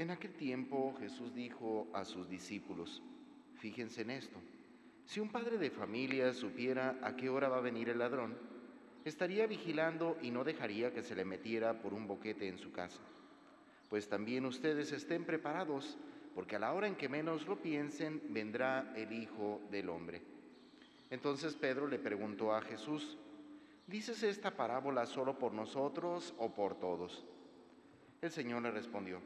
En aquel tiempo Jesús dijo a sus discípulos, fíjense en esto, si un padre de familia supiera a qué hora va a venir el ladrón, estaría vigilando y no dejaría que se le metiera por un boquete en su casa. Pues también ustedes estén preparados, porque a la hora en que menos lo piensen, vendrá el Hijo del Hombre. Entonces Pedro le preguntó a Jesús, ¿dices esta parábola solo por nosotros o por todos? El Señor le respondió,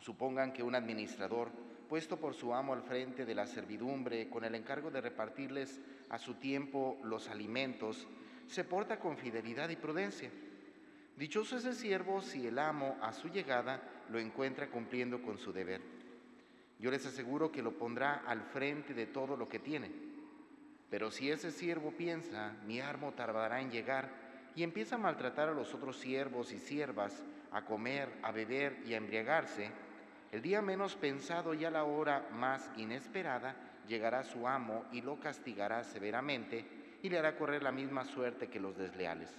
supongan que un administrador, puesto por su amo al frente de la servidumbre, con el encargo de repartirles a su tiempo los alimentos, se porta con fidelidad y prudencia. Dichoso es el siervo si el amo a su llegada lo encuentra cumpliendo con su deber. Yo les aseguro que lo pondrá al frente de todo lo que tiene pero si ese siervo piensa, mi armo tardará en llegar, y empieza a maltratar a los otros siervos y siervas, a comer, a beber y a embriagarse, el día menos pensado y a la hora más inesperada llegará su amo y lo castigará severamente y le hará correr la misma suerte que los desleales.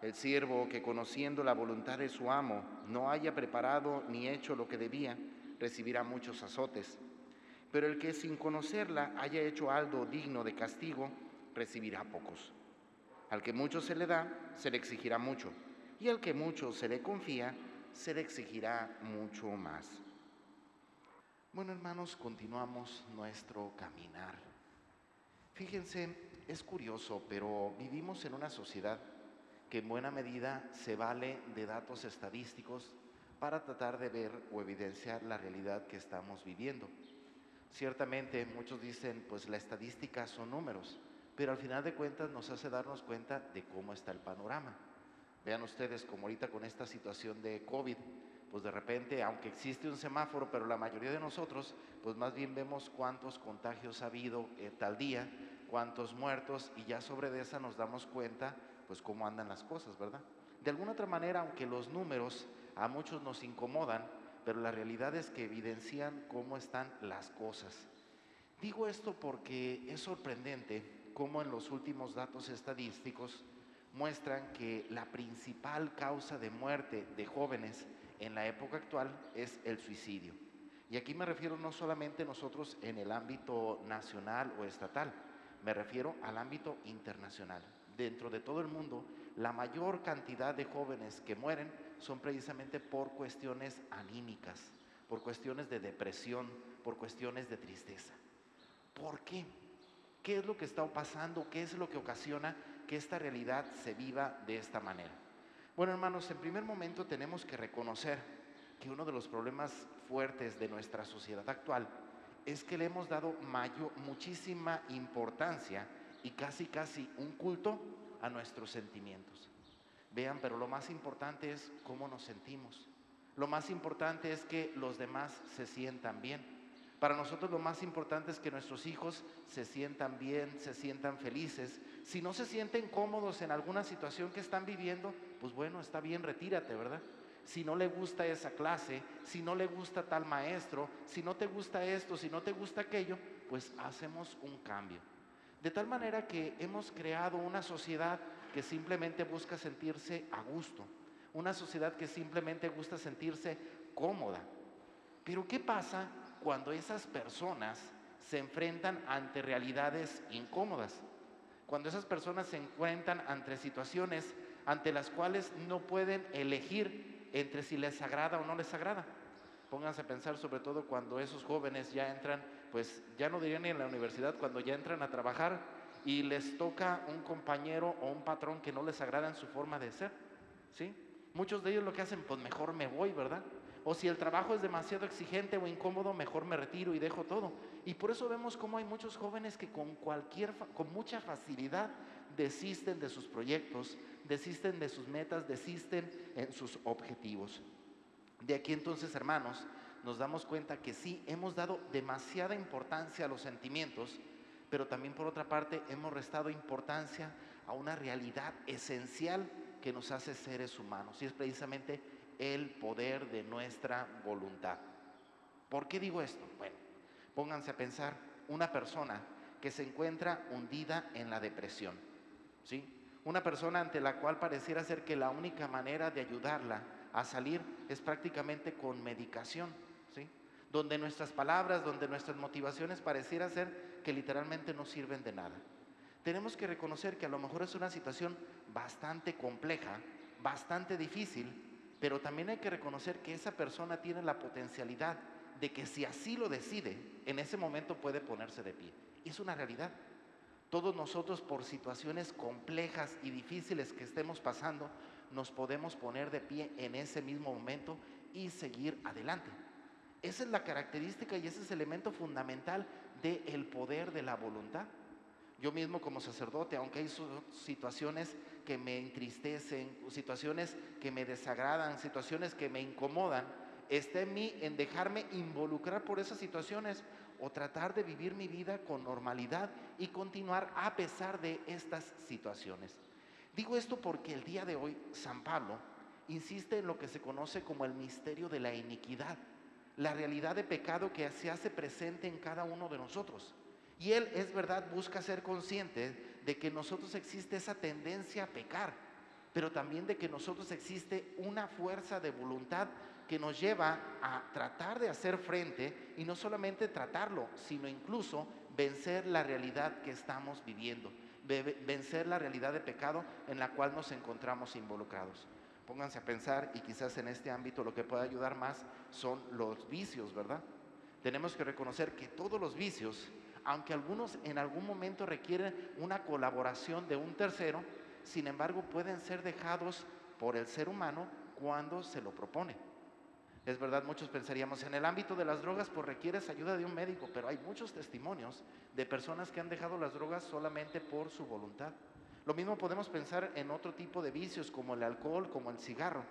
El siervo que conociendo la voluntad de su amo no haya preparado ni hecho lo que debía, recibirá muchos azotes pero el que sin conocerla haya hecho algo digno de castigo, recibirá pocos. Al que mucho se le da, se le exigirá mucho, y al que mucho se le confía, se le exigirá mucho más. Bueno, hermanos, continuamos nuestro caminar. Fíjense, es curioso, pero vivimos en una sociedad que en buena medida se vale de datos estadísticos para tratar de ver o evidenciar la realidad que estamos viviendo. Ciertamente muchos dicen, pues la estadística son números, pero al final de cuentas nos hace darnos cuenta de cómo está el panorama. Vean ustedes como ahorita con esta situación de COVID, pues de repente, aunque existe un semáforo, pero la mayoría de nosotros, pues más bien vemos cuántos contagios ha habido eh, tal día, cuántos muertos, y ya sobre esa nos damos cuenta, pues cómo andan las cosas, ¿verdad? De alguna otra manera, aunque los números a muchos nos incomodan, pero la realidad es que evidencian cómo están las cosas. Digo esto porque es sorprendente cómo en los últimos datos estadísticos muestran que la principal causa de muerte de jóvenes en la época actual es el suicidio. Y aquí me refiero no solamente nosotros en el ámbito nacional o estatal, me refiero al ámbito internacional. Dentro de todo el mundo, la mayor cantidad de jóvenes que mueren son precisamente por cuestiones anímicas, por cuestiones de depresión, por cuestiones de tristeza. ¿Por qué? ¿Qué es lo que está pasando? ¿Qué es lo que ocasiona que esta realidad se viva de esta manera? Bueno, hermanos, en primer momento tenemos que reconocer que uno de los problemas fuertes de nuestra sociedad actual es que le hemos dado muchísima importancia y casi casi un culto a nuestros sentimientos. Vean, pero lo más importante es cómo nos sentimos. Lo más importante es que los demás se sientan bien. Para nosotros lo más importante es que nuestros hijos se sientan bien, se sientan felices. Si no se sienten cómodos en alguna situación que están viviendo, pues bueno, está bien, retírate, ¿verdad? Si no le gusta esa clase, si no le gusta tal maestro, si no te gusta esto, si no te gusta aquello, pues hacemos un cambio. De tal manera que hemos creado una sociedad que simplemente busca sentirse a gusto, una sociedad que simplemente gusta sentirse cómoda. Pero ¿qué pasa cuando esas personas se enfrentan ante realidades incómodas? Cuando esas personas se encuentran ante situaciones ante las cuales no pueden elegir entre si les agrada o no les agrada. Pónganse a pensar sobre todo cuando esos jóvenes ya entran, pues ya no dirían ni en la universidad, cuando ya entran a trabajar y les toca un compañero o un patrón que no les agrada en su forma de ser. ¿sí? Muchos de ellos lo que hacen, pues mejor me voy, ¿verdad? O si el trabajo es demasiado exigente o incómodo, mejor me retiro y dejo todo. Y por eso vemos cómo hay muchos jóvenes que con cualquier, con mucha facilidad desisten de sus proyectos, desisten de sus metas, desisten en sus objetivos. De aquí entonces, hermanos, nos damos cuenta que sí, hemos dado demasiada importancia a los sentimientos pero también por otra parte hemos restado importancia a una realidad esencial que nos hace seres humanos y es precisamente el poder de nuestra voluntad. ¿Por qué digo esto? Bueno, pónganse a pensar una persona que se encuentra hundida en la depresión, ¿sí? Una persona ante la cual pareciera ser que la única manera de ayudarla a salir es prácticamente con medicación, ¿sí? Donde nuestras palabras, donde nuestras motivaciones pareciera ser que literalmente no sirven de nada. Tenemos que reconocer que a lo mejor es una situación bastante compleja, bastante difícil, pero también hay que reconocer que esa persona tiene la potencialidad de que si así lo decide, en ese momento puede ponerse de pie. Y es una realidad. Todos nosotros por situaciones complejas y difíciles que estemos pasando, nos podemos poner de pie en ese mismo momento y seguir adelante. Esa es la característica y ese es el elemento fundamental del poder de la voluntad. Yo mismo como sacerdote, aunque hay situaciones que me entristecen, situaciones que me desagradan, situaciones que me incomodan, está en mí en dejarme involucrar por esas situaciones o tratar de vivir mi vida con normalidad y continuar a pesar de estas situaciones. Digo esto porque el día de hoy San Pablo insiste en lo que se conoce como el misterio de la iniquidad, la realidad de pecado que se hace presente en cada uno de nosotros. Y él, es verdad, busca ser consciente de que nosotros existe esa tendencia a pecar, pero también de que nosotros existe una fuerza de voluntad que nos lleva a tratar de hacer frente y no solamente tratarlo, sino incluso vencer la realidad que estamos viviendo vencer la realidad de pecado en la cual nos encontramos involucrados. Pónganse a pensar y quizás en este ámbito lo que puede ayudar más son los vicios, ¿verdad? Tenemos que reconocer que todos los vicios, aunque algunos en algún momento requieren una colaboración de un tercero, sin embargo pueden ser dejados por el ser humano cuando se lo propone. Es verdad, muchos pensaríamos, en el ámbito de las drogas, pues requieres ayuda de un médico, pero hay muchos testimonios de personas que han dejado las drogas solamente por su voluntad. Lo mismo podemos pensar en otro tipo de vicios como el alcohol, como el cigarro.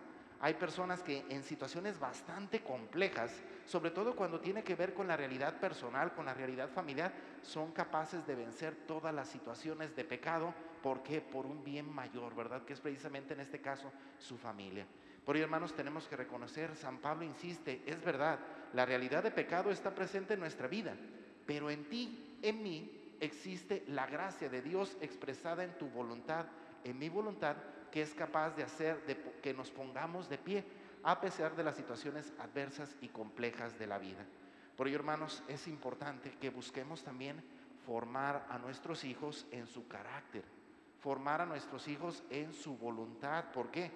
Hay personas que en situaciones bastante complejas, sobre todo cuando tiene que ver con la realidad personal, con la realidad familiar, son capaces de vencer todas las situaciones de pecado. ¿Por qué? Por un bien mayor, ¿verdad? Que es precisamente en este caso su familia. Por ello, hermanos, tenemos que reconocer, San Pablo insiste, es verdad, la realidad de pecado está presente en nuestra vida, pero en ti, en mí, existe la gracia de Dios expresada en tu voluntad, en mi voluntad, que es capaz de hacer de, que nos pongamos de pie a pesar de las situaciones adversas y complejas de la vida. Por ello, hermanos, es importante que busquemos también formar a nuestros hijos en su carácter, formar a nuestros hijos en su voluntad. ¿Por qué?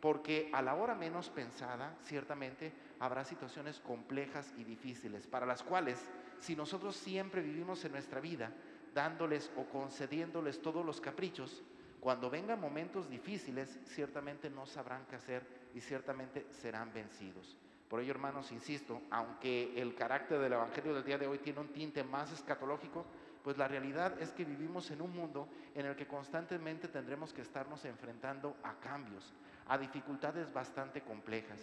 porque a la hora menos pensada, ciertamente, habrá situaciones complejas y difíciles, para las cuales, si nosotros siempre vivimos en nuestra vida dándoles o concediéndoles todos los caprichos, cuando vengan momentos difíciles, ciertamente no sabrán qué hacer y ciertamente serán vencidos. Por ello, hermanos, insisto, aunque el carácter del Evangelio del día de hoy tiene un tinte más escatológico, pues la realidad es que vivimos en un mundo en el que constantemente tendremos que estarnos enfrentando a cambios, a dificultades bastante complejas.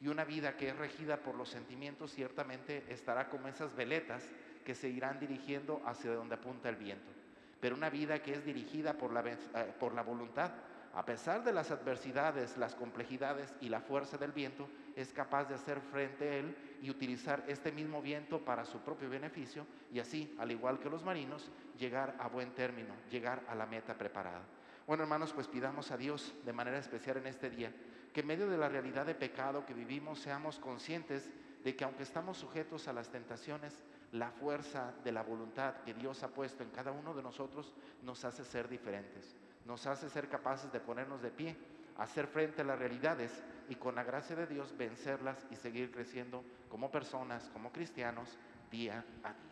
Y una vida que es regida por los sentimientos ciertamente estará como esas veletas que se irán dirigiendo hacia donde apunta el viento. Pero una vida que es dirigida por la, eh, por la voluntad, a pesar de las adversidades, las complejidades y la fuerza del viento, es capaz de hacer frente a él y utilizar este mismo viento para su propio beneficio y así, al igual que los marinos, llegar a buen término, llegar a la meta preparada. Bueno, hermanos, pues pidamos a Dios de manera especial en este día que en medio de la realidad de pecado que vivimos seamos conscientes de que aunque estamos sujetos a las tentaciones, la fuerza de la voluntad que Dios ha puesto en cada uno de nosotros nos hace ser diferentes, nos hace ser capaces de ponernos de pie, hacer frente a las realidades y con la gracia de Dios vencerlas y seguir creciendo como personas, como cristianos, día a día.